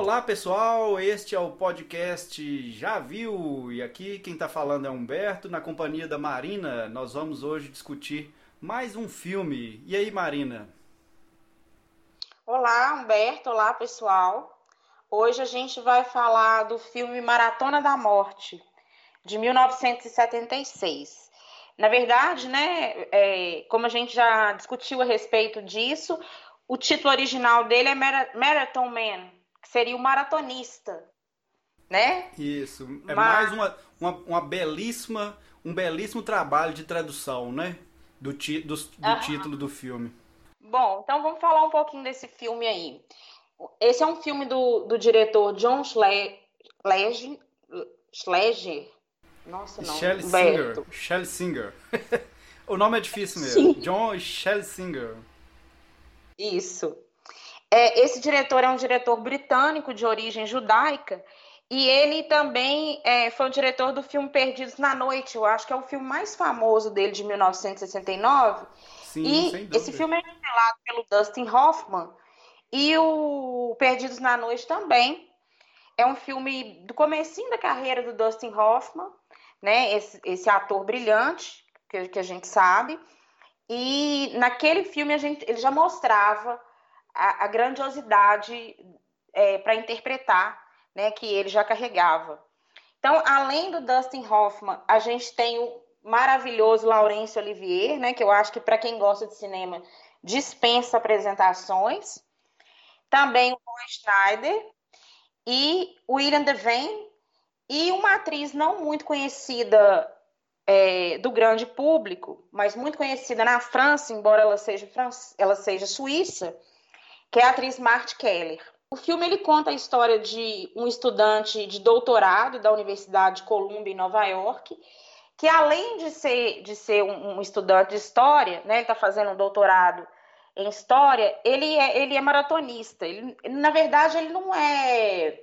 Olá pessoal, este é o podcast Já Viu e aqui quem está falando é Humberto, na companhia da Marina. Nós vamos hoje discutir mais um filme. E aí, Marina? Olá, Humberto. Olá, pessoal. Hoje a gente vai falar do filme Maratona da Morte, de 1976. Na verdade, né, é, como a gente já discutiu a respeito disso, o título original dele é Marathon Man, que seria o maratonista, né? Isso. É Mas... mais uma, uma, uma, belíssima, um belíssimo trabalho de tradução, né? Do, ti, do, do título do filme. Bom, então vamos falar um pouquinho desse filme aí. Esse é um filme do, do diretor John Schlesinger. Schlesinger. Nossa, não. Shelley Singer. Shelley Singer. o nome é difícil mesmo. Sim. John Shelley Singer. Isso. É, esse diretor é um diretor britânico de origem judaica e ele também é, foi o diretor do filme Perdidos na Noite. Eu acho que é o filme mais famoso dele de 1969. Sim, e esse filme é revelado pelo Dustin Hoffman e o Perdidos na Noite também. É um filme do comecinho da carreira do Dustin Hoffman, né? Esse, esse ator brilhante que, que a gente sabe. E naquele filme a gente, ele já mostrava a, a grandiosidade é, para interpretar, né, que ele já carregava. Então, além do Dustin Hoffman, a gente tem o maravilhoso Laurence Olivier, né, que eu acho que para quem gosta de cinema dispensa apresentações. Também o Roy Schneider e o William Devane e uma atriz não muito conhecida é, do grande público, mas muito conhecida na França, embora ela seja, ela seja suíça, que é a atriz Marty Keller. O filme ele conta a história de um estudante de doutorado da Universidade de Columbia, em Nova York, que além de ser, de ser um, um estudante de história, né, ele está fazendo um doutorado em história, ele é, ele é maratonista. Ele, na verdade, ele não é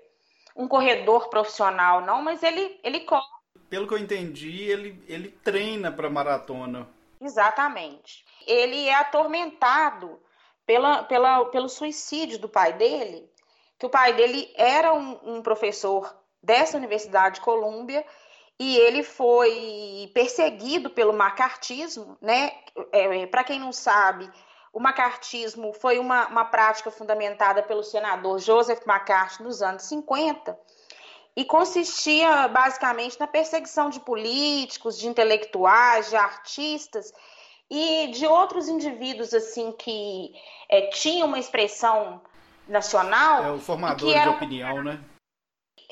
um corredor profissional, não, mas ele, ele corre. Pelo que eu entendi, ele, ele treina para maratona. Exatamente. Ele é atormentado pela, pela, pelo suicídio do pai dele, que o pai dele era um, um professor dessa Universidade de Colômbia e ele foi perseguido pelo macartismo, né? É, Para quem não sabe, o macartismo foi uma, uma prática fundamentada pelo senador Joseph McCarthy nos anos 50 e consistia basicamente na perseguição de políticos, de intelectuais, de artistas e de outros indivíduos assim que é, tinham uma expressão nacional. É o formador eram, de opinião, né?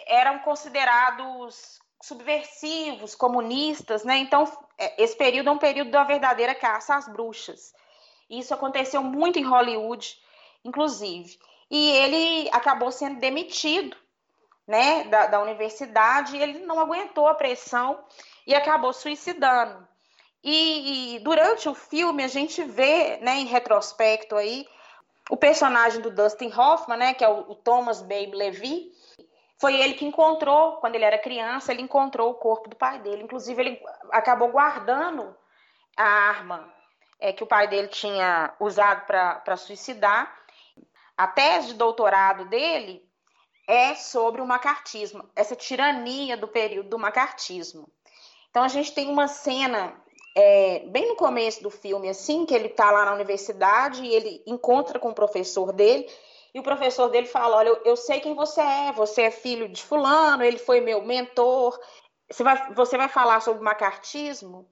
Eram considerados subversivos, comunistas, né? Então, é, esse período é um período da verdadeira caça às bruxas. Isso aconteceu muito em Hollywood, inclusive. E ele acabou sendo demitido né, da, da universidade, ele não aguentou a pressão e acabou suicidando. E, e, durante o filme a gente vê, né, em retrospecto aí, o personagem do Dustin Hoffman, né, que é o, o Thomas Babe Levy, foi ele que encontrou, quando ele era criança, ele encontrou o corpo do pai dele. Inclusive, ele acabou guardando a arma é, que o pai dele tinha usado para suicidar. A tese de doutorado dele é sobre o macartismo, essa tirania do período do macartismo. Então a gente tem uma cena é, bem no começo do filme, assim, que ele está lá na universidade e ele encontra com o professor dele, e o professor dele fala: Olha, eu, eu sei quem você é, você é filho de fulano, ele foi meu mentor. Você vai, você vai falar sobre macartismo?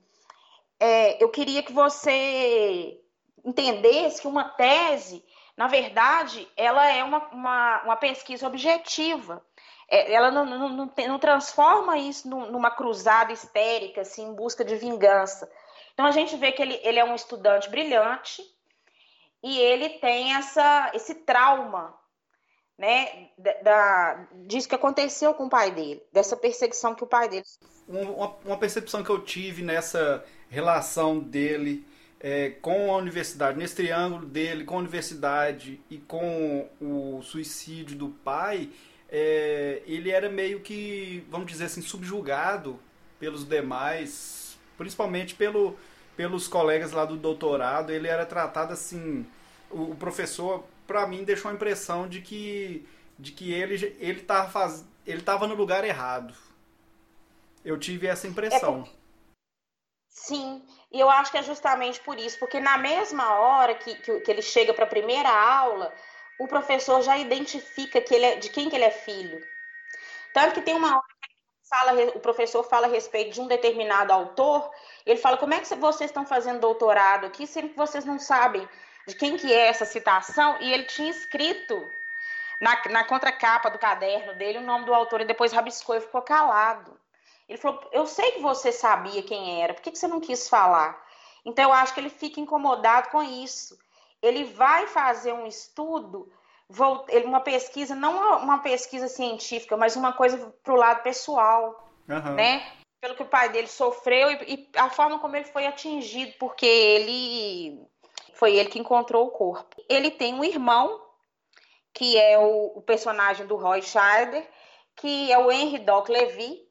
é, eu queria que você entendesse que uma tese, na verdade, ela é uma, uma, uma pesquisa objetiva. É, ela não, não, não, não, transforma isso numa cruzada histérica, assim, em busca de vingança. Então a gente vê que ele, ele é um estudante brilhante e ele tem essa, esse trauma né, da, disso que aconteceu com o pai dele, dessa perseguição que o pai dele. Uma, uma percepção que eu tive nessa relação dele é, com a universidade, nesse triângulo dele com a universidade e com o suicídio do pai, é, ele era meio que, vamos dizer assim, subjugado pelos demais, principalmente pelo, pelos colegas lá do doutorado. Ele era tratado assim. O, o professor, para mim, deixou a impressão de que de que ele ele estava faz, ele tava no lugar errado. Eu tive essa impressão. É Sim, e eu acho que é justamente por isso, porque na mesma hora que, que, que ele chega para a primeira aula, o professor já identifica que ele é, de quem que ele é filho. Tanto que tem uma hora que fala, o professor fala a respeito de um determinado autor, ele fala, como é que vocês estão fazendo doutorado aqui, sendo que vocês não sabem de quem que é essa citação? E ele tinha escrito na, na contracapa do caderno dele o nome do autor e depois rabiscou e ficou calado. Ele falou: Eu sei que você sabia quem era, por que, que você não quis falar? Então, eu acho que ele fica incomodado com isso. Ele vai fazer um estudo, uma pesquisa, não uma pesquisa científica, mas uma coisa para o lado pessoal, uhum. né? Pelo que o pai dele sofreu e, e a forma como ele foi atingido, porque ele foi ele que encontrou o corpo. Ele tem um irmão que é o, o personagem do Roy Scheider, que é o Henry Doc Levy,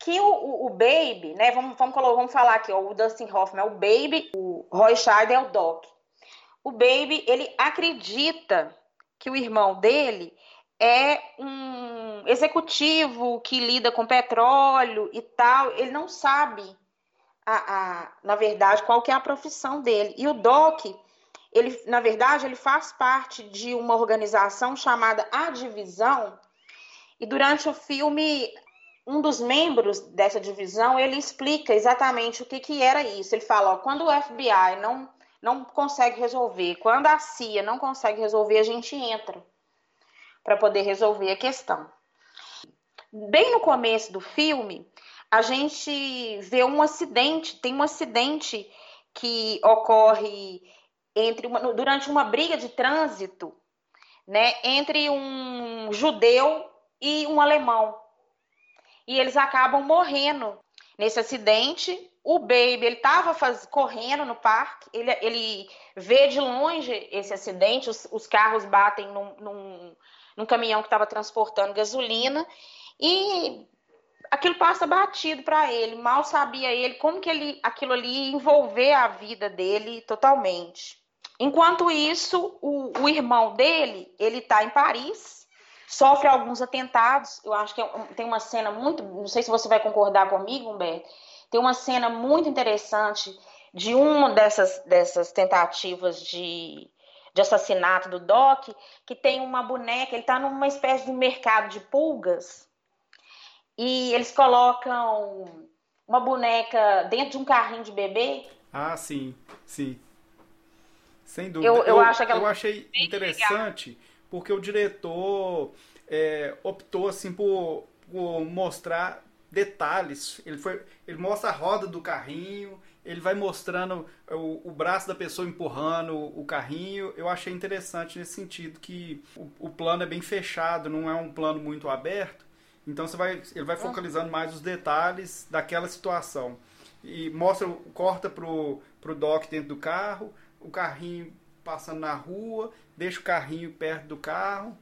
que o, o, o, Baby, né? Vamos, vamos, vamos falar aqui, ó, o Dustin Hoffman é o Baby, o Roy Scheider é o Doc. O Baby, ele acredita que o irmão dele é um executivo que lida com petróleo e tal. Ele não sabe, a, a, na verdade, qual que é a profissão dele. E o Doc, ele, na verdade, ele faz parte de uma organização chamada A Divisão. E durante o filme, um dos membros dessa divisão, ele explica exatamente o que, que era isso. Ele fala, ó, quando o FBI não, não consegue resolver, quando a CIA não consegue resolver, a gente entra para poder resolver a questão. Bem no começo do filme, a gente vê um acidente, tem um acidente que ocorre entre uma, durante uma briga de trânsito, né, entre um judeu e um alemão e eles acabam morrendo nesse acidente. O Baby, ele estava correndo no parque, ele, ele vê de longe esse acidente, os, os carros batem num, num, num caminhão que estava transportando gasolina e aquilo passa batido para ele. Mal sabia ele como que ele, aquilo ali envolver a vida dele totalmente. Enquanto isso, o, o irmão dele, ele está em Paris, sofre alguns atentados. Eu acho que é tem uma cena muito. Não sei se você vai concordar comigo, Humberto. Tem uma cena muito interessante de uma dessas, dessas tentativas de, de assassinato do Doc, que tem uma boneca, ele está numa espécie de mercado de pulgas, e eles colocam uma boneca dentro de um carrinho de bebê. Ah, sim, sim. Sem dúvida. Eu, eu, eu acho eu achei interessante. Legal porque o diretor é, optou assim por, por, mostrar detalhes. Ele, foi, ele mostra a roda do carrinho, ele vai mostrando o, o braço da pessoa empurrando o, o, carrinho. Eu achei interessante nesse sentido que o, o, plano é bem fechado, não é um plano muito aberto. Então você vai, ele vai focalizando mais os detalhes daquela situação. E mostra, corta pro, pro Doc dentro do carro, o carrinho passando na rua, deixa o carrinho perto do carro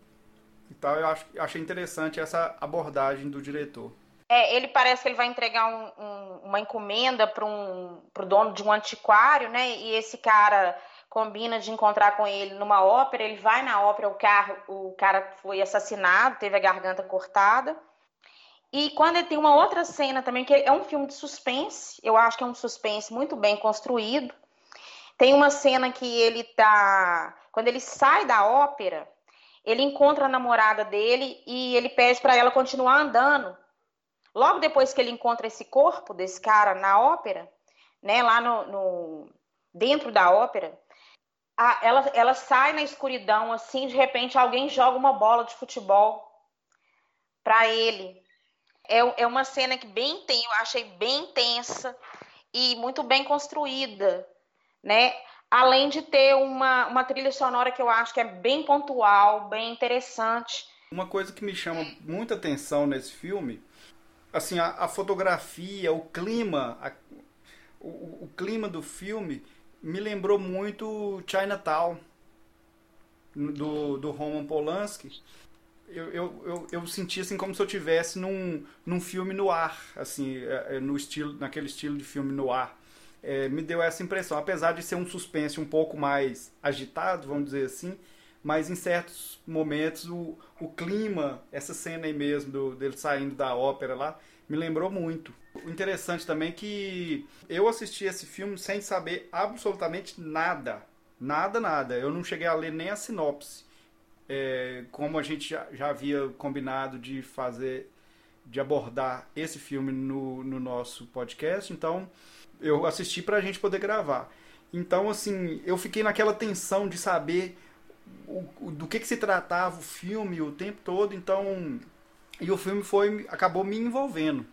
e tal. Eu acho, achei interessante essa abordagem do diretor. É, ele parece que ele vai entregar um, um, uma encomenda para um, o dono de um antiquário, né? E esse cara combina de encontrar com ele numa ópera. Ele vai na ópera, o, o cara foi assassinado, teve a garganta cortada. E quando ele tem uma outra cena também, que é um filme de suspense, eu acho que é um suspense muito bem construído. Tem uma cena que ele tá. Quando ele sai da ópera, ele encontra a namorada dele e ele pede para ela continuar andando. Logo depois que ele encontra esse corpo desse cara na ópera, né, lá no, no dentro da ópera, a, ela, ela sai na escuridão assim, de repente alguém joga uma bola de futebol para ele. É, é uma cena que bem tem, eu achei bem tensa e muito bem construída né? Além de ter uma, uma trilha sonora que eu acho que é bem pontual, bem interessante. Uma coisa que me chama muita atenção nesse filme, assim, a, a fotografia, o clima, a, o, o, clima do filme me lembrou muito Chinatown, do, do Roman Polanski. Eu, eu, eu, eu senti assim como se eu tivesse num, num filme no ar, assim, é, é, no estilo, naquele estilo de filme no ar é, me deu essa impressão. Apesar de ser um suspense um pouco mais agitado, vamos dizer assim, mas em certos momentos o, o clima, essa cena aí mesmo do, dele saindo da ópera lá, me lembrou muito. O interessante também é que eu assisti esse filme sem saber absolutamente nada. Nada, nada. Eu não cheguei a ler nem a sinopse. É, como a gente já, já havia combinado de fazer, de abordar esse filme no, no nosso podcast, então eu assisti para a gente poder gravar. Então, assim, eu fiquei naquela tensão de saber o, do que, que se tratava o filme o tempo todo, então. E o filme foi acabou me envolvendo.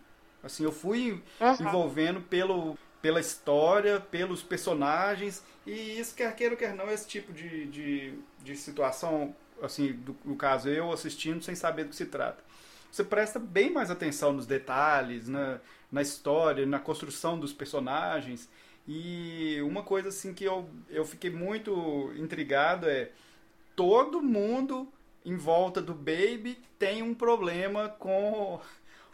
Assim, eu fui uhum. envolvendo pelo, pela história, pelos personagens, e isso, quer queira, quer não, esse tipo de, de, de situação, assim, do, no caso, eu assistindo sem saber do que se trata. Você presta bem mais atenção nos detalhes, na, na história, na construção dos personagens, e uma coisa assim que eu, eu fiquei muito intrigado é todo mundo em volta do Baby tem um problema com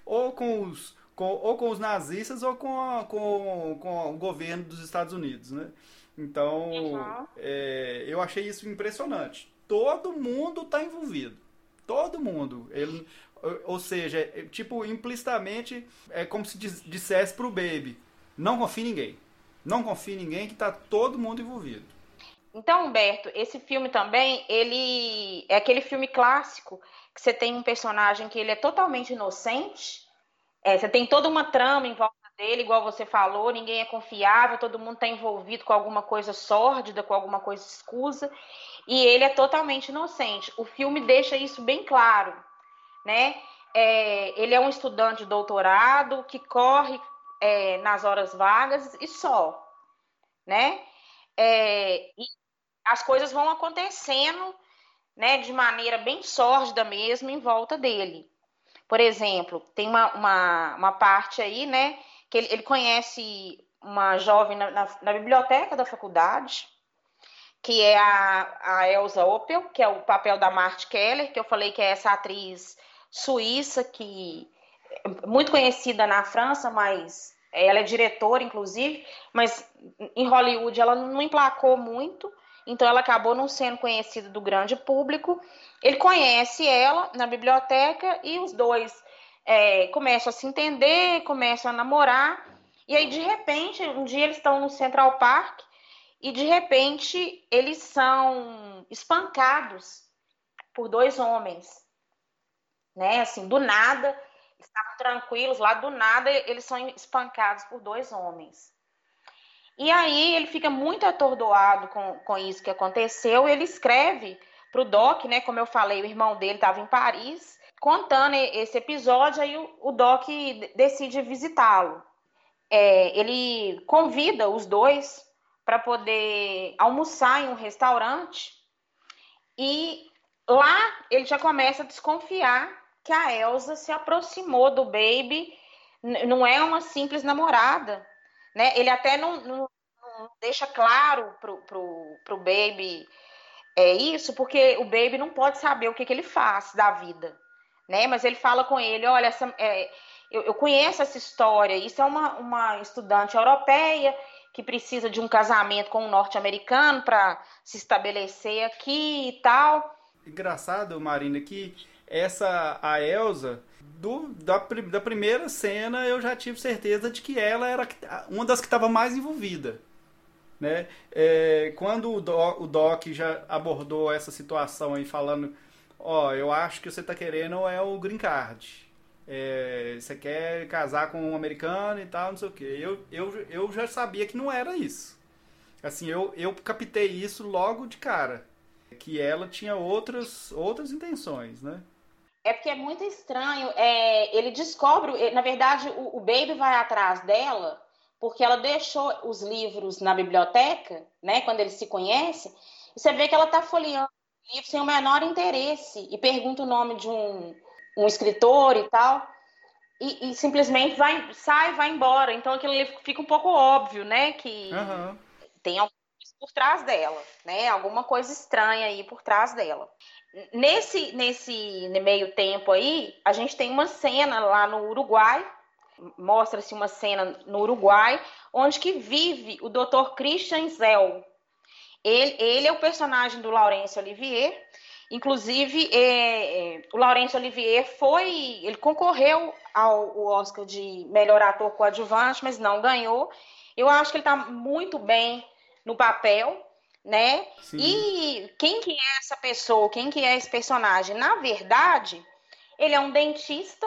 ou com os com, ou com os nazistas ou com, a, com, com o governo dos Estados Unidos, né? Então, uhum. é, eu achei isso impressionante. Todo mundo está envolvido. Todo mundo. Ele, ou seja, é, tipo, implicitamente, é como se dissesse pro Baby, não confie em ninguém. Não confie em ninguém que está todo mundo envolvido. Então, Humberto, esse filme também, ele é aquele filme clássico que você tem um personagem que ele é totalmente inocente, é, você tem toda uma trama em volta dele, igual você falou, ninguém é confiável, todo mundo está envolvido com alguma coisa sórdida, com alguma coisa escusa, e ele é totalmente inocente. O filme deixa isso bem claro, né? É, ele é um estudante de doutorado que corre é, nas horas vagas e só, né? É, e as coisas vão acontecendo, né, de maneira bem sórdida mesmo em volta dele. Por exemplo, tem uma, uma, uma parte aí, né, que ele, ele conhece uma jovem na, na, na, biblioteca da faculdade, que é a, a Elsa Opel, que é o papel da Marty Keller, que eu falei que é essa atriz suíça que muito conhecida na França, mas ela é diretora, inclusive, mas em Hollywood ela não emplacou muito, então ela acabou não sendo conhecida do grande público. Ele conhece ela na biblioteca e os dois é, começam a se entender, começam a namorar, e aí de repente, um dia eles estão no Central Park e de repente eles são espancados por dois homens, né? Assim, do nada estavam tranquilos, lá do nada eles são espancados por dois homens. E aí ele fica muito atordoado com, com isso que aconteceu, ele escreve para o Doc, né? Como eu falei, o irmão dele estava em Paris, contando esse episódio, aí o, o Doc decide visitá-lo. É, ele convida os dois para poder almoçar em um restaurante e lá ele já começa a desconfiar que a Elsa se aproximou do Baby, não é uma simples namorada, né? Ele até não, não, não deixa claro pro, pro, pro Baby é isso, porque o Baby não pode saber o que, que ele faz da vida, né? Mas ele fala com ele, olha, essa, é, eu, eu conheço essa história, isso é uma, uma estudante europeia que precisa de um casamento com um norte-americano para se estabelecer aqui e tal. Engraçado, Marina, que essa a Elsa do, da, da primeira cena eu já tive certeza de que ela era uma das que estava mais envolvida. Né? É, quando o Doc, o Doc já abordou essa situação aí falando, ó, oh, eu acho que você está querendo é o green card. É, você quer casar com um americano e tal, não sei o que. Eu, eu, eu já sabia que não era isso. Assim, eu, eu captei isso logo de cara. Que ela tinha outras, outras intenções, né? É porque é muito estranho. É, ele descobre, na verdade, o, o, Baby vai atrás dela porque ela deixou os livros na biblioteca, né? Quando eles se conhecem, e você vê que ela está folheando o livro sem o menor interesse e pergunta o nome de um, um escritor e tal. E, e, simplesmente vai, sai, vai embora. Então aquilo ali fica um pouco óbvio, né? Que uhum. tem alguma coisa por trás dela, né? Alguma coisa estranha aí por trás dela. Nesse, nesse meio tempo aí, a gente tem uma cena lá no Uruguai, mostra-se uma cena no Uruguai, onde que vive o Dr. Christian Zell. Ele, ele é o personagem do Laurence Olivier. Inclusive, é, é, o Laurence Olivier foi. Ele concorreu ao Oscar de melhor ator coadjuvante, mas não ganhou. Eu acho que ele está muito bem no papel, né? Sim. E quem que é essa pessoa? Quem que é esse personagem? Na verdade, ele é um dentista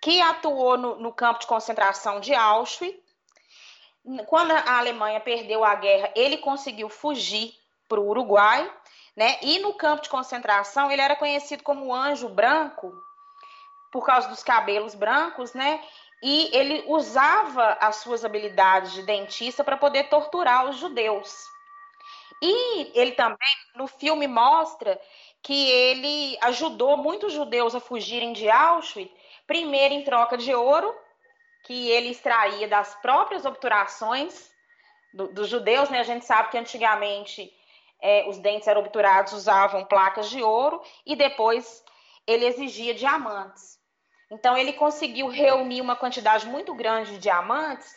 que atuou no, no campo de concentração de Auschwitz. Quando a Alemanha perdeu a guerra, ele conseguiu fugir para o Uruguai, né? E no campo de concentração ele era conhecido como Anjo Branco por causa dos cabelos brancos, né? E ele usava as suas habilidades de dentista para poder torturar os judeus. E ele também, no filme, mostra que ele ajudou muitos judeus a fugirem de Auschwitz, primeiro em troca de ouro, que ele extraía das próprias obturações do, dos judeus, né? A gente sabe que antigamente é, os dentes eram obturados, usavam placas de ouro, e depois ele exigia diamantes. Então ele conseguiu reunir uma quantidade muito grande de diamantes.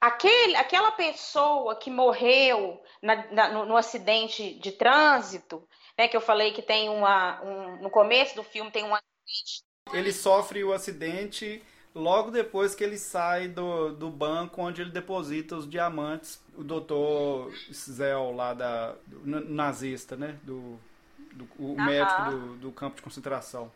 Aquele, aquela pessoa que morreu na, na, no, no, acidente de trânsito, né, que eu falei que tem uma. Um, no começo do filme tem um acidente. Ele sofre o acidente logo depois que ele sai do, do banco onde ele deposita os diamantes. O doutor Zell lá da. Do, nazista, né? Do, do o médico do, do campo de concentração.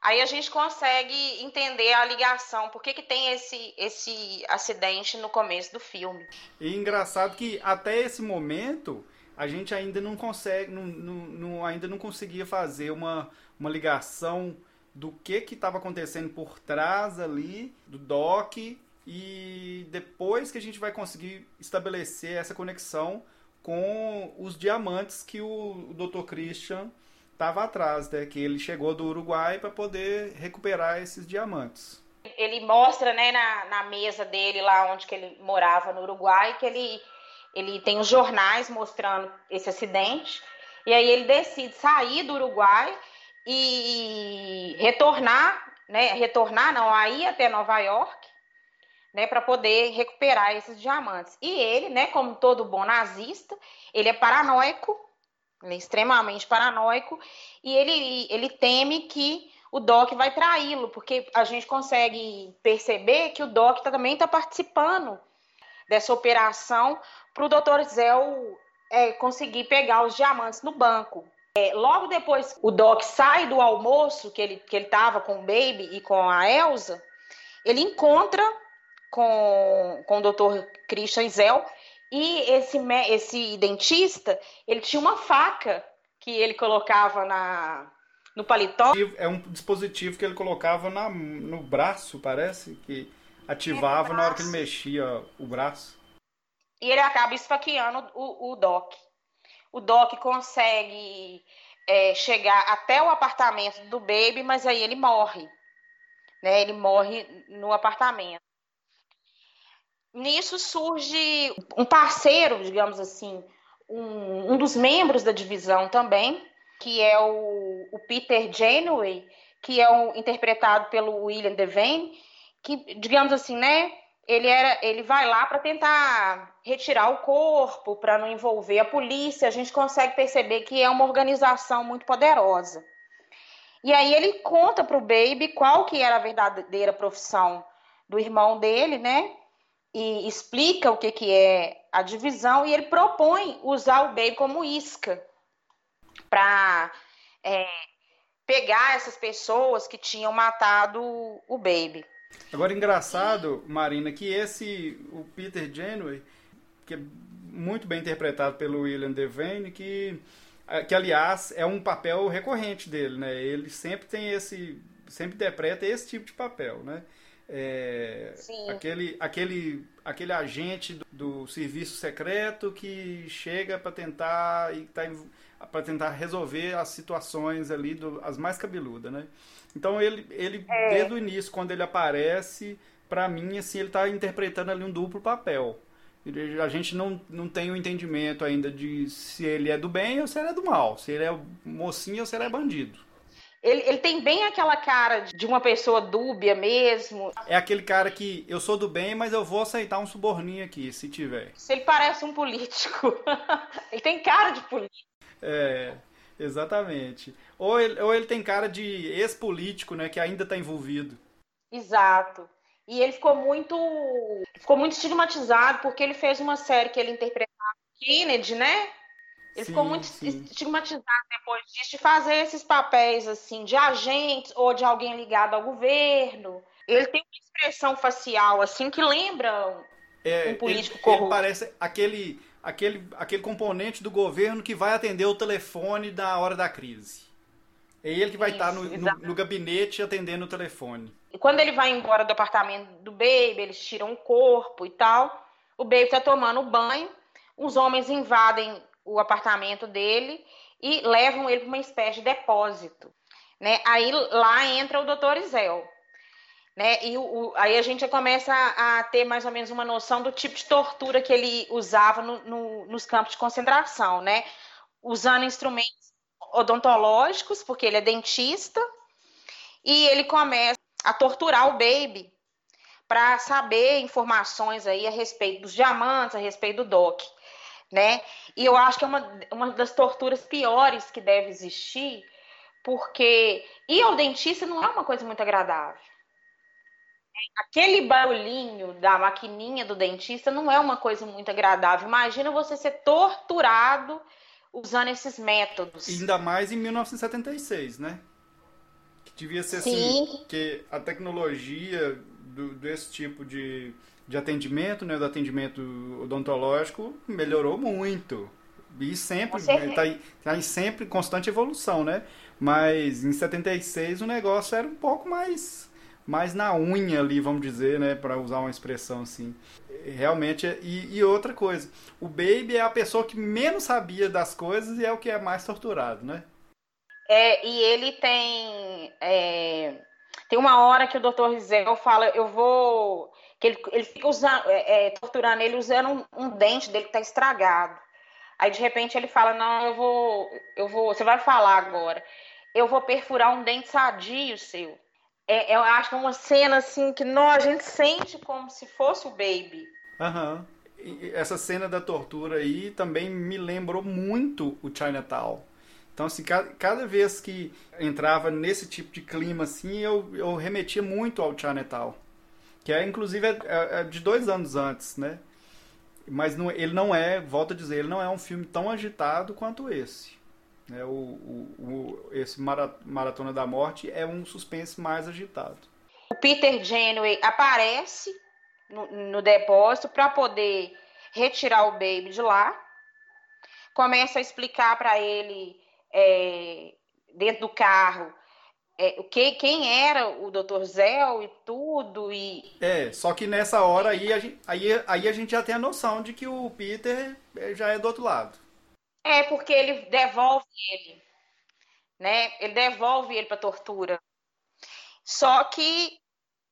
Aí a gente consegue entender a ligação, por que, que tem esse, esse acidente no começo do filme. E engraçado que até esse momento a gente ainda não consegue, não, não, não, ainda não conseguia fazer uma, uma ligação do que que estava acontecendo por trás ali do doc e depois que a gente vai conseguir estabelecer essa conexão com os diamantes que o, o Dr. Christian estava atrás, né? Que ele chegou do Uruguai para poder recuperar esses diamantes. Ele mostra, né, na, na mesa dele lá onde que ele morava no Uruguai, que ele ele tem os jornais mostrando esse acidente, e aí ele decide sair do Uruguai e retornar, né, retornar não, aí até Nova York, né, para poder recuperar esses diamantes. E ele, né, como todo bom nazista, ele é paranoico, ele é extremamente paranoico, e ele, ele teme que o Doc vai traí-lo, porque a gente consegue perceber que o Doc tá, também está participando dessa operação para o Dr. Zell é, conseguir pegar os diamantes no banco. É, logo depois, o Doc sai do almoço que ele que ele estava com o Baby e com a Elsa, ele encontra com, com o Dr. Christian Zell e esse, esse dentista, ele tinha uma faca que ele colocava na, no paletó. É um dispositivo que ele colocava na, no braço, parece, que ativava na hora que ele mexia o braço. E ele acaba esfaqueando o, o Doc. O Doc consegue é, chegar até o apartamento do Baby, mas aí ele morre. Né? Ele morre no apartamento. Nisso surge um parceiro, digamos assim, um, um dos membros da divisão também, que é o, o Peter Janeway, que é um, interpretado pelo William Devane, que, digamos assim, né, ele era, ele vai lá para tentar retirar o corpo, para não envolver a polícia. A gente consegue perceber que é uma organização muito poderosa. E aí ele conta para o Baby qual que era a verdadeira profissão do irmão dele, né? E explica o que, que é a divisão e ele propõe usar o Baby como isca para é, pegar essas pessoas que tinham matado o Baby. Agora, engraçado, Marina, que esse, o Peter Janeway, que é muito bem interpretado pelo William Devane, que, que aliás é um papel recorrente dele, né? Ele sempre tem esse, sempre interpreta esse tipo de papel, né? É, aquele, aquele, aquele agente do, do, serviço secreto que chega para tentar e tá, para tentar resolver as situações ali do, as mais cabeludas, né? Então ele, ele é. desde o início, quando ele aparece, para mim, assim, ele está interpretando ali um duplo papel. A gente não, não tem o um entendimento ainda de se ele é do bem ou se ele é do mal, se ele é mocinho ou se ele é bandido. Ele, ele tem bem aquela cara de uma pessoa dúbia mesmo. É aquele cara que eu sou do bem, mas eu vou aceitar um suborninho aqui, se tiver. Se ele parece um político. ele tem cara de político. É, exatamente. Ou ele, ou ele tem cara de ex-político, né, que ainda está envolvido. Exato. E ele ficou muito ficou muito estigmatizado porque ele fez uma série que ele interpretava Kennedy, né? Ele sim, ficou muito sim. estigmatizado depois disso de fazer esses papéis assim de agentes ou de alguém ligado ao governo. Ele tem uma expressão facial assim que lembra é, um político ele, corrupto. Ele parece aquele aquele aquele componente do governo que vai atender o telefone da hora da crise. É ele que vai Isso, estar no, no, no, gabinete atendendo o telefone. E quando ele vai embora do apartamento do Baby, eles tiram o corpo e tal. O Baby está tomando banho. Os homens invadem o apartamento dele e levam ele para uma espécie de depósito. Né? Aí lá entra o doutor Isel. Né? E o, o, aí a gente começa a, a, ter mais ou menos uma noção do tipo de tortura que ele usava no, no, nos campos de concentração, né? Usando instrumentos odontológicos, porque ele é dentista, e ele começa a torturar o baby para saber informações aí a respeito dos diamantes, a respeito do DOC né? E eu acho que é uma, uma das torturas piores que deve existir, porque ir ao dentista não é uma coisa muito agradável. Aquele barulhinho da maquininha do dentista não é uma coisa muito agradável. Imagina você ser torturado usando esses métodos. Ainda mais em 1976, né? Que devia ser assim, Sim. assim, que a tecnologia do, desse tipo de de atendimento, né, do atendimento odontológico, melhorou muito. E sempre está tá em sempre constante evolução, né? Mas em 76 o negócio era um pouco mais mais na unha ali, vamos dizer, né, para usar uma expressão assim. Realmente, e, e, outra coisa, o Baby é a pessoa que menos sabia das coisas e é o que é mais torturado, né? É, e ele tem é, tem uma hora que o Dr. Rizel fala, eu vou que ele, ele fica usando, é, é, torturando ele usando um, um dente dele que tá estragado. Aí de repente ele fala: Não, eu vou, eu vou, você vai falar agora. Eu vou perfurar um dente sadio seu. É, eu acho uma cena assim que nós, a gente sente como se fosse o baby. Aham. Uhum. Essa cena da tortura aí também me lembrou muito o Chinatown. Então, assim, cada, cada vez que entrava nesse tipo de clima, assim, eu, eu remetia muito ao Chinatown. Que é, inclusive, é, é, é de dois anos antes, né? Mas não, ele não é, volto a dizer, ele não é um filme tão agitado quanto esse. É, o, o, o, esse Maratona da Morte é um suspense mais agitado. O Peter Janeway aparece no, no depósito para poder retirar o Baby de lá. Começa a explicar para ele, é, dentro do carro, é, o que, quem era o Dr. Zell e tudo. E... É, só que nessa hora aí a, gente, aí, aí a gente já tem a noção de que o Peter é, já é do outro lado. É, porque ele devolve ele. Né? Ele devolve ele para tortura. Só que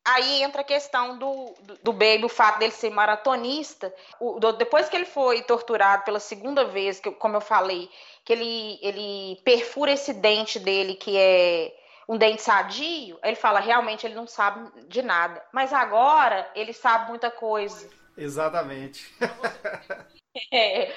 aí entra a questão do, do, do, Baby, o fato dele ser maratonista. O, do, depois que ele foi torturado pela segunda vez, que, como eu falei, que ele, ele perfura esse dente dele, que é um dente sadio, ele fala, realmente ele não sabe de nada. Mas agora ele sabe muita coisa. Exatamente. É,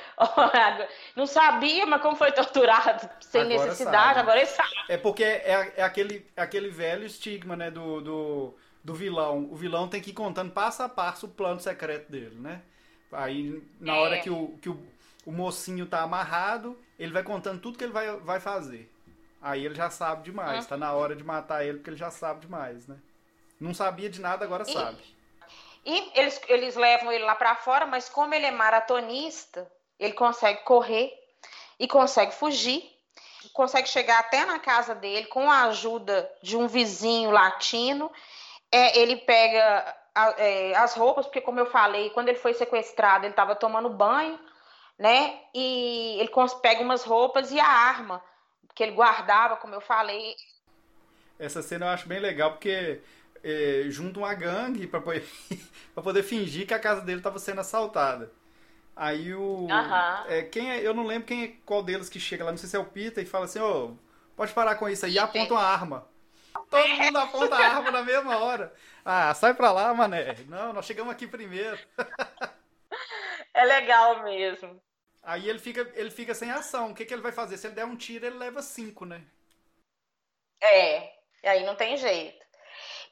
não sabia, mas como foi torturado sem agora necessidade, sabe. agora ele sabe. É porque é, é, aquele, é aquele velho estigma, né, do, do, do vilão. O vilão tem que ir contando passo a passo o plano secreto dele, né? Aí, na hora é. que, o, que o, o mocinho tá amarrado, ele vai contando tudo que ele vai, vai fazer. Aí ele já sabe demais. Está na hora de matar ele porque ele já sabe demais, né? Não sabia de nada, agora e, sabe. E eles, eles levam ele lá para fora, mas como ele é maratonista, ele consegue correr e consegue fugir. Consegue chegar até na casa dele com a ajuda de um vizinho latino. É, ele pega a, é, as roupas, porque como eu falei, quando ele foi sequestrado, ele estava tomando banho, né? E ele pega umas roupas e a arma que ele guardava, como eu falei. Essa cena eu acho bem legal porque é, junta uma gangue para poder, poder fingir que a casa dele estava sendo assaltada. Aí o. É, quem é, eu não lembro quem é, qual deles que chega lá, não sei se é o Peter, e fala assim: Ô, oh, pode parar com isso aí. E aponta uma arma. Todo mundo aponta a arma na mesma hora. Ah, sai pra lá, mané. Não, nós chegamos aqui primeiro. É legal mesmo. Aí ele fica, ele fica sem ação. O que, que ele vai fazer? Se ele der um tiro, ele leva cinco, né? É, e aí não tem jeito.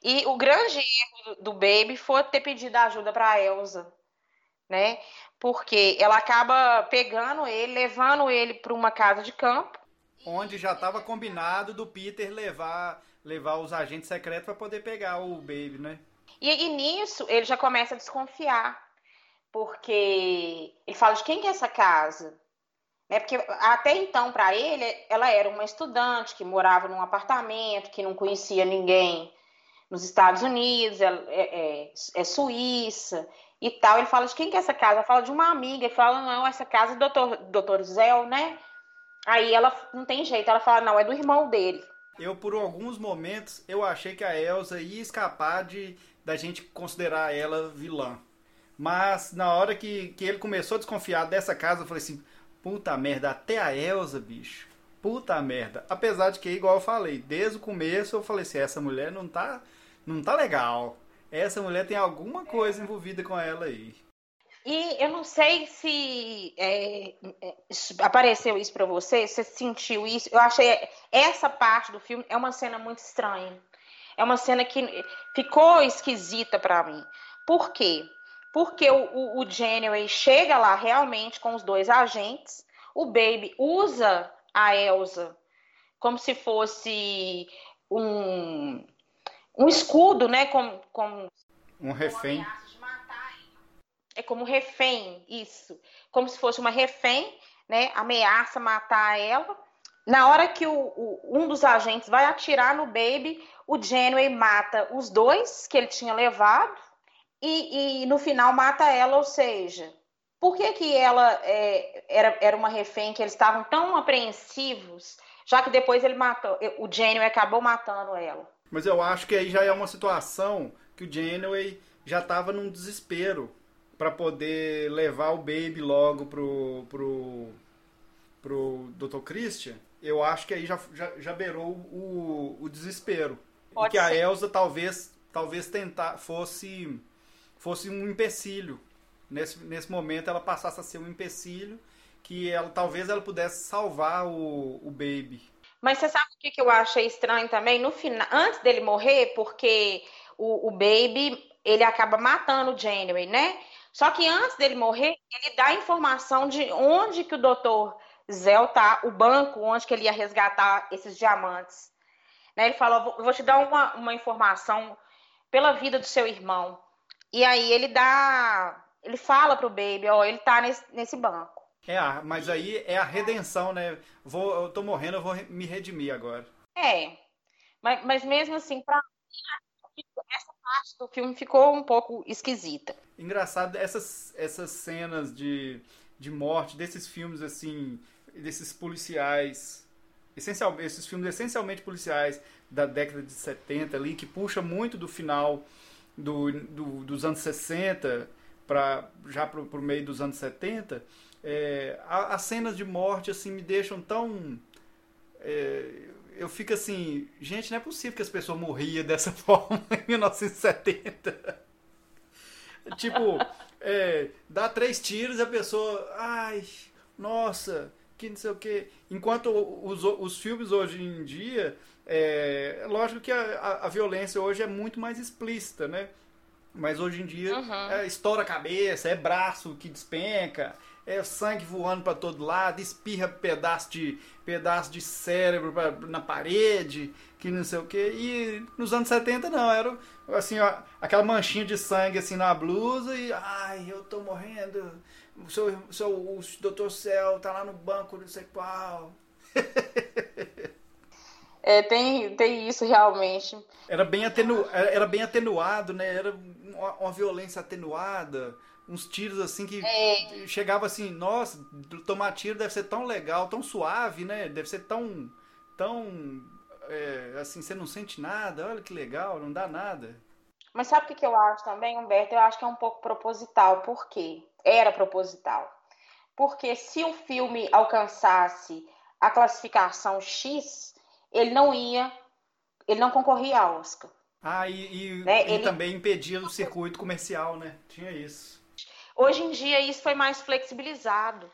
E o grande erro do Baby foi ter pedido ajuda para Elsa, né? Porque ela acaba pegando ele, levando ele para uma casa de campo. Onde já estava combinado do Peter levar, levar os agentes secretos para poder pegar o Baby, né? E, e nisso ele já começa a desconfiar, porque ele fala de quem que é essa casa, né? Porque até então para ele ela era uma estudante que morava num apartamento, que não conhecia ninguém nos Estados Unidos, é, é, é, suíça e tal. Ele fala de quem que é essa casa? Ela fala de uma amiga. Ele fala, não, essa casa é do doutor, doutor Zéu, né? Aí ela não tem jeito, ela fala, não, é do irmão dele. Eu, por alguns momentos, eu achei que a Elsa ia escapar de da gente considerar ela vilã. Mas na hora que, que ele começou a desconfiar dessa casa, eu falei assim, puta merda, até a Elsa, bicho. Puta merda. Apesar de que, igual eu falei, desde o começo eu falei assim, essa mulher não tá não tá legal. Essa mulher tem alguma coisa envolvida com ela aí. E eu não sei se é, é apareceu isso para você, você sentiu isso. Eu achei essa parte do filme é uma cena muito estranha. É uma cena que ficou esquisita para mim. Por quê? Porque o, o, o Janeway chega lá realmente com os dois agentes. O Baby usa a Elsa como se fosse um um escudo, né? Como, como um refém. É como refém, isso. Como se fosse uma refém, né? Ameaça matar ela. Na hora que o, o, um dos agentes vai atirar no Baby, o Janeway mata os dois que ele tinha levado e, e no final mata ela, ou seja, por que, que ela é, era, era uma refém que eles estavam tão apreensivos, já que depois ele matou, o Janeway acabou matando ela? Mas eu acho que aí já é uma situação que o Janeway já estava num desespero para poder levar o Baby logo pro, pro, pro Dr. Christian. Eu acho que aí já, já, já beirou o, o desespero. Pode e que ser. a Elsa talvez, talvez tentar fosse, fosse um empecilho. Nesse, nesse momento ela passasse a ser um empecilho que ela talvez ela pudesse salvar o, o Baby. Mas você sabe o que, que eu achei estranho também? No final, antes dele morrer, porque o, o Baby ele acaba matando o Janeway, né? Só que antes dele morrer, ele dá informação de onde que o doutor Zell tá, o banco onde que ele ia resgatar esses diamantes. Né? Ele falou, vou te dar uma, uma informação pela vida do seu irmão. E aí ele dá, ele fala pro Baby, ó, ele tá nesse, nesse banco. É, mas aí é a redenção, né? Vou, eu tô morrendo, eu vou me redimir agora. É. Mas, mas mesmo assim, pra essa parte do filme ficou um pouco esquisita. Engraçado, essas, essas cenas de, de morte, desses filmes assim, desses policiais, essencial, esses filmes essencialmente policiais da década de 70 ali, que puxa muito do final do, do dos anos 60 para já pro, pro meio dos anos 70 é, as cenas de morte assim me deixam tão é, eu fico assim gente não é possível que as pessoas morriam dessa forma em 1970 tipo é, dá três tiros e a pessoa ai nossa que não sei o que enquanto os, os filmes hoje em dia é, lógico que a, a violência hoje é muito mais explícita né? Mas hoje em dia uhum. é, estoura a cabeça, é braço que despenca, é sangue voando para todo lado, espirra pedaço de pedaço de cérebro pra, na parede, que não sei o que. E nos anos 70 não, era assim, ó, aquela manchinha de sangue assim na blusa e ai, eu tô morrendo. O seu, seu o Dr. Céu tá lá no banco, não sei qual. É, tem, tem isso realmente. Era bem, atenu, era bem atenuado, né? Era uma, uma violência atenuada uns tiros assim que é. chegava assim, nossa, tomar tiro deve ser tão legal, tão suave, né? Deve ser tão, tão, é, assim, você não sente nada, olha que legal, não dá nada. Mas sabe o que eu acho também, Humberto? Eu acho que é um pouco proposital. Por quê? Era proposital. Porque se o filme alcançasse a classificação X, ele não ia, ele não concorria a Oscar. Ah, e, e, né? e ele... também impedia o circuito comercial, né? Tinha isso. Hoje em dia isso foi mais flexibilizado.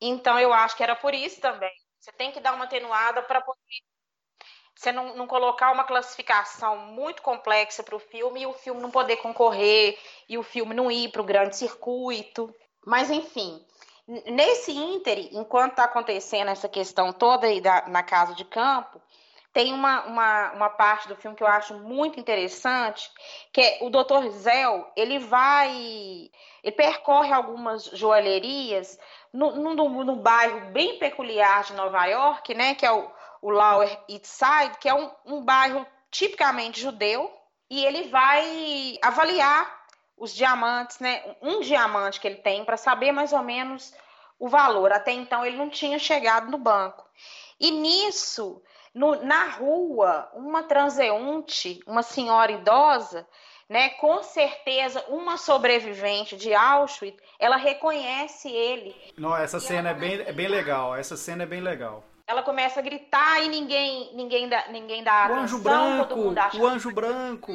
Então eu acho que era por isso também. Você tem que dar uma atenuada para poder você não, não, colocar uma classificação muito complexa para o filme e o filme não poder concorrer e o filme não ir para o grande circuito. Mas enfim, nesse ínter, enquanto está acontecendo essa questão toda aí da, na casa de campo, tem uma, uma, uma, parte do filme que eu acho muito interessante, que é o Dr. Zell, ele vai, ele percorre algumas joalherias no, no, bairro bem peculiar de Nova York, né, que é o, o Lower East Side, que é um, um bairro tipicamente judeu, e ele vai avaliar os diamantes, né, um diamante que ele tem, para saber mais ou menos o valor. Até então ele não tinha chegado no banco. E nisso no, na rua, uma transeunte, uma senhora idosa, né, com certeza uma sobrevivente de Auschwitz, ela reconhece ele. Não, essa cena é bem, é bem legal. Essa cena é bem legal. Ela começa a gritar e ninguém ninguém dá, ninguém dá o anjo branco, o anjo branco.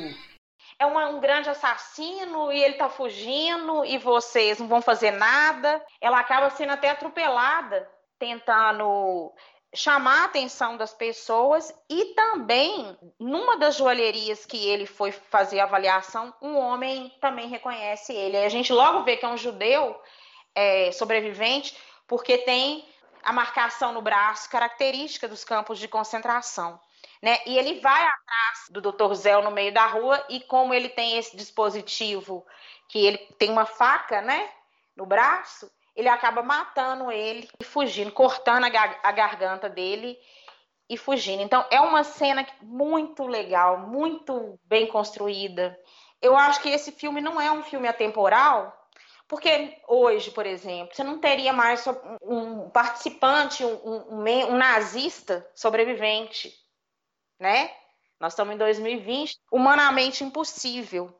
É um, um, grande assassino e ele tá fugindo e vocês não vão fazer nada. Ela acaba sendo até atropelada, tentando chamar a atenção das pessoas e também numa das joalherias que ele foi fazer avaliação, um homem também reconhece ele. a gente logo vê que é um judeu é, sobrevivente, porque tem a marcação no braço característica dos campos de concentração. Né? E ele vai atrás do Dr. Zé no meio da rua e como ele tem esse dispositivo que ele tem uma faca, né, no braço, ele acaba matando ele e fugindo, cortando a, gar a garganta dele e fugindo. Então é uma cena muito legal, muito bem construída. Eu acho que esse filme não é um filme atemporal, porque hoje, por exemplo, você não teria mais um participante, um, um, um nazista sobrevivente, né? Nós estamos em 2020, humanamente impossível.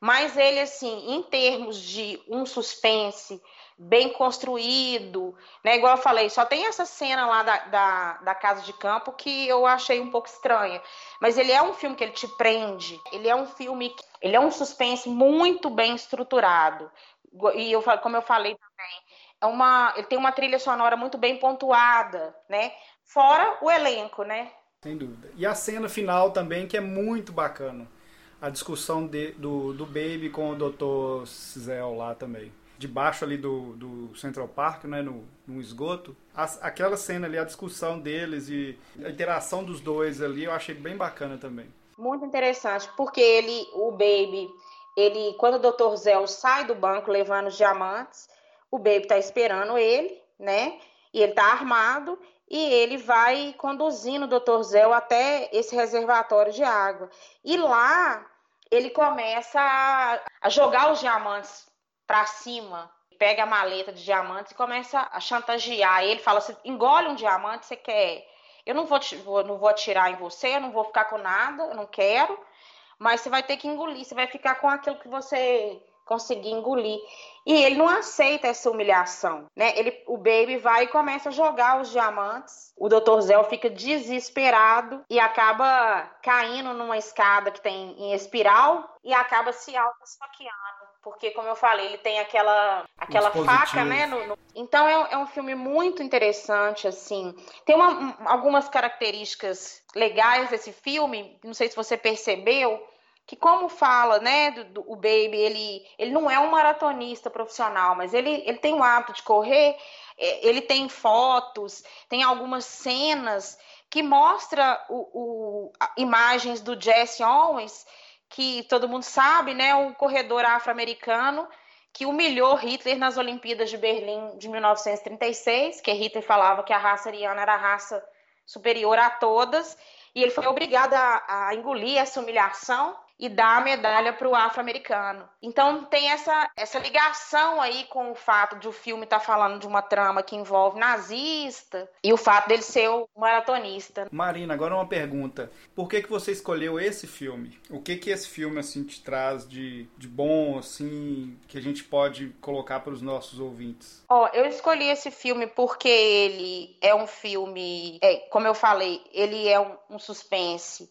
Mas ele, assim, em termos de um suspense, bem construído, né? Igual eu falei, só tem essa cena lá da, da, da, casa de campo que eu achei um pouco estranha. Mas ele é um filme que ele te prende. Ele é um filme, ele é um suspense muito bem estruturado. E eu, como eu falei também, é uma, ele tem uma trilha sonora muito bem pontuada, né? Fora o elenco, né? Sem dúvida. E a cena final também, que é muito bacana. A discussão de, do, do Baby com o Dr. Zell lá também debaixo ali do, do Central Park, né, no, no esgoto. Aquela cena ali, a discussão deles e a interação dos dois ali, eu achei bem bacana também. Muito interessante, porque ele, o Baby, ele, quando o Dr. Zé sai do banco levando os diamantes, o Baby tá esperando ele, né? E ele tá armado e ele vai conduzindo o Dr. Zé até esse reservatório de água. E lá ele começa a jogar os diamantes para cima, pega a maleta de diamantes e começa a chantagear ele, fala assim, engole um diamante, você quer? Eu não vou, vou, não vou atirar em você, eu não vou ficar com nada, eu não quero, mas você vai ter que engolir, você vai ficar com aquilo que você conseguir engolir. E ele não aceita essa humilhação, né? Ele, o Baby vai e começa a jogar os diamantes. O Dr. Zell fica desesperado e acaba caindo numa escada que tem em espiral e acaba se auto-esfaqueando porque como eu falei, ele tem aquela aquela faca, né? No, no... Então é, é, um filme muito interessante, assim. Tem uma, algumas características legais desse filme. Não sei se você percebeu que como fala, né, do, do, o Baby, ele, ele não é um maratonista profissional, mas ele, ele tem o hábito de correr, é, ele tem fotos, tem algumas cenas que mostra o, o imagens do Jesse Owens que todo mundo sabe, né, o corredor afro-americano que humilhou Hitler nas Olimpíadas de Berlim de 1936, que Hitler falava que a raça ariana era a raça superior a todas, e ele foi obrigado a, a engolir essa humilhação. E dá a medalha para o afro-americano. Então tem essa, essa ligação aí com o fato de o filme estar tá falando de uma trama que envolve nazista e o fato dele ser o maratonista. Marina, agora uma pergunta. Por que, que você escolheu esse filme? O que que esse filme assim te traz de, de bom, assim, que a gente pode colocar para os nossos ouvintes? Ó, oh, eu escolhi esse filme porque ele é um filme, é, como eu falei, ele é um, um suspense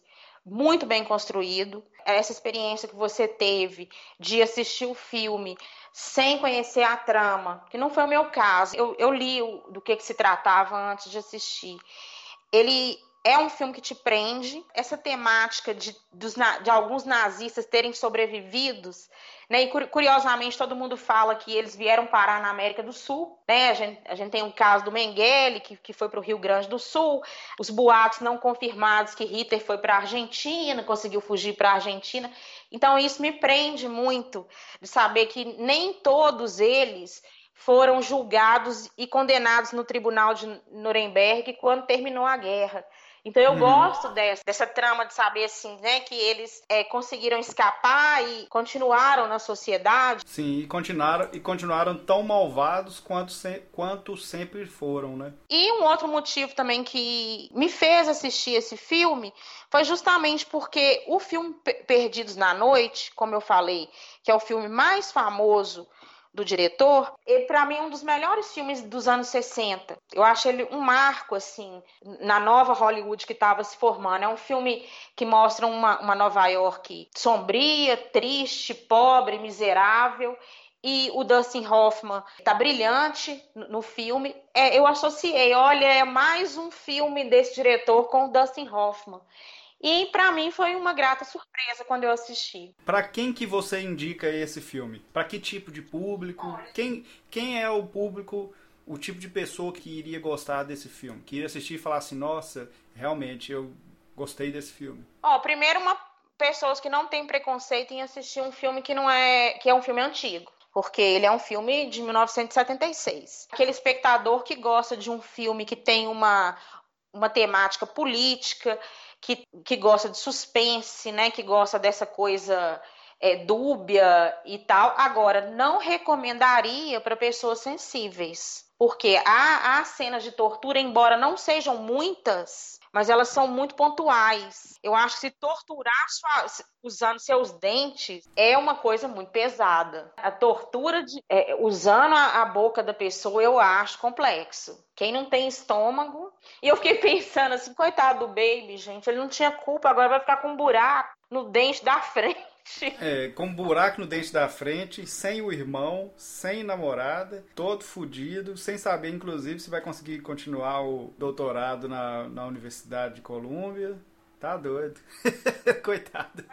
muito bem construído. Essa experiência que você teve de assistir o filme sem conhecer a trama, que não foi o meu caso. Eu, eu li o, do que, que se tratava antes de assistir. Ele é um filme que te prende. Essa temática de, dos, de alguns nazistas terem sobrevividos né? E curiosamente, todo mundo fala que eles vieram parar na América do Sul. Né? A, gente, a gente tem o caso do Mengele, que, que foi para o Rio Grande do Sul. Os boatos não confirmados que Hitler foi para a Argentina, conseguiu fugir para a Argentina. Então, isso me prende muito de saber que nem todos eles foram julgados e condenados no tribunal de Nuremberg quando terminou a guerra. Então eu uhum. gosto dessa, dessa trama de saber assim, né, que eles é, conseguiram escapar e continuaram na sociedade. Sim, e continuaram e continuaram tão malvados quanto, se, quanto sempre foram, né? E um outro motivo também que me fez assistir esse filme foi justamente porque o filme Perdidos na Noite, como eu falei, que é o filme mais famoso do diretor, ele para mim é um dos melhores filmes dos anos 60. Eu acho ele um marco assim na nova Hollywood que estava se formando. É um filme que mostra uma, uma Nova York sombria, triste, pobre, miserável. E o Dustin Hoffman está brilhante no filme. É, eu associei, olha, é mais um filme desse diretor com o Dustin Hoffman. E para mim foi uma grata surpresa quando eu assisti. Para quem que você indica esse filme? Para que tipo de público? Quem, quem é o público, o tipo de pessoa que iria gostar desse filme? Que iria assistir e falar assim, nossa, realmente eu gostei desse filme. Ó, primeiro uma pessoas que não têm preconceito em assistir um filme que não é que é um filme antigo porque ele é um filme de 1976. Aquele espectador que gosta de um filme que tem uma, uma temática política, que, que gosta de suspense, né? Que gosta dessa coisa é, dúbia e tal. Agora, não recomendaria para pessoas sensíveis, porque há, há cenas de tortura, embora não sejam muitas, mas elas são muito pontuais. Eu acho que se torturar sua, usando seus dentes é uma coisa muito pesada. A tortura de, é, usando a, a, boca da pessoa eu acho complexo. Quem não tem estômago. E eu fiquei pensando assim, coitado do baby, gente, ele não tinha culpa, agora vai ficar com um buraco no dente da frente. É, com um buraco no dente da frente, sem o irmão, sem namorada, todo fudido, sem saber, inclusive, se vai conseguir continuar o doutorado na, na Universidade de Colômbia. Tá doido. Coitado.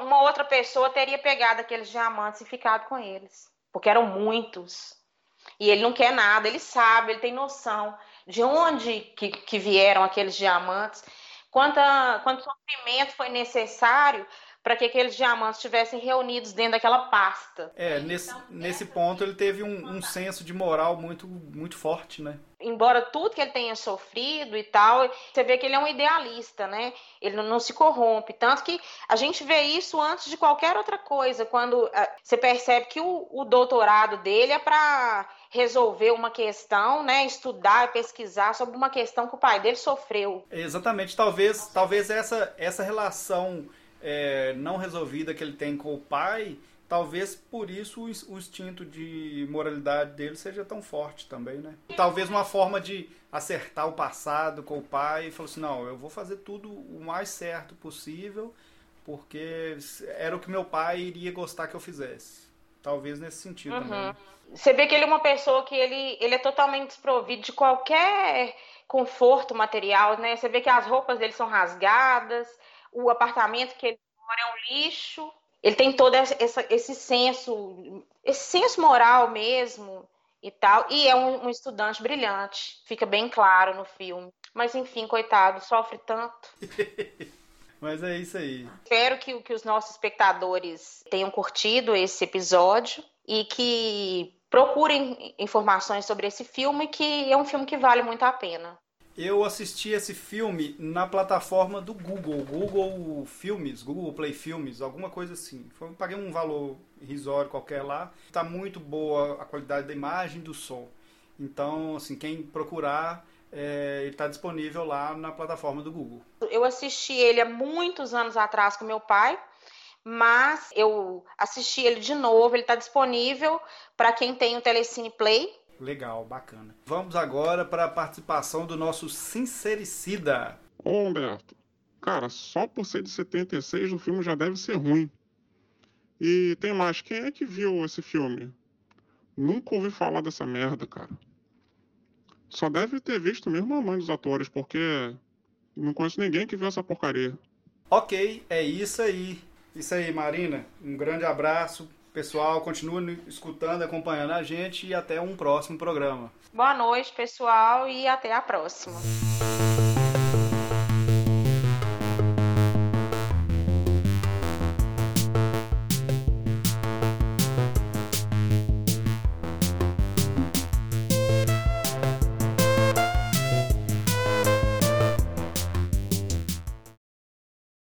Uma outra pessoa teria pegado aqueles diamantes e ficado com eles. Porque eram muitos. E ele não quer nada, ele sabe, ele tem noção de onde que, que vieram aqueles diamantes, quanta, quanto sofrimento foi necessário para que aqueles diamantes estivessem reunidos dentro daquela pasta. É, nesse, então, nesse ponto ele teve um, um, senso de moral muito, muito forte, né? Embora tudo que ele tenha sofrido e tal, você vê que ele é um idealista, né? Ele não, não se corrompe. Tanto que a gente vê isso antes de qualquer outra coisa, quando uh, você percebe que o, o doutorado dele é para resolver uma questão, né, estudar e pesquisar sobre uma questão que o pai dele sofreu. Exatamente, talvez, talvez essa essa relação é, não resolvida que ele tem com o pai, talvez por isso o, instinto de moralidade dele seja tão forte também, né? Talvez uma forma de acertar o passado com o pai e falar assim, não, eu vou fazer tudo o mais certo possível, porque era o que meu pai iria gostar que eu fizesse. Talvez nesse sentido uhum. também. Você vê que ele é uma pessoa que ele, ele é totalmente desprovido de qualquer conforto material, né? Você vê que as roupas dele são rasgadas, o apartamento que ele mora é um lixo. Ele tem todo essa, esse senso, esse senso moral mesmo e tal. E é um, um, estudante brilhante, fica bem claro no filme. Mas enfim, coitado, sofre tanto. Mas é isso aí. Espero que, que os nossos espectadores tenham curtido esse episódio e que procurem informações sobre esse filme, que é um filme que vale muito a pena. Eu assisti esse filme na plataforma do Google, Google Filmes, Google Play Filmes, alguma coisa assim. Foi, paguei um valor irrisório qualquer lá. Está muito boa a qualidade da imagem e do som. Então, assim, quem procurar, é, ele está disponível lá na plataforma do Google. Eu assisti ele há muitos anos atrás com meu pai, mas eu assisti ele de novo. Ele está disponível para quem tem o Telecine Play. Legal, bacana. Vamos agora para a participação do nosso Sincericida. Ô Humberto, cara, só por ser de 76 o filme já deve ser ruim. E tem mais, quem é que viu esse filme? Nunca ouvi falar dessa merda, cara. Só deve ter visto mesmo a mãe dos atores, porque não conheço ninguém que viu essa porcaria. Ok, é isso aí. Isso aí, Marina. Um grande abraço. Pessoal, continue escutando, acompanhando a gente e até um próximo programa. Boa noite, pessoal, e até a próxima.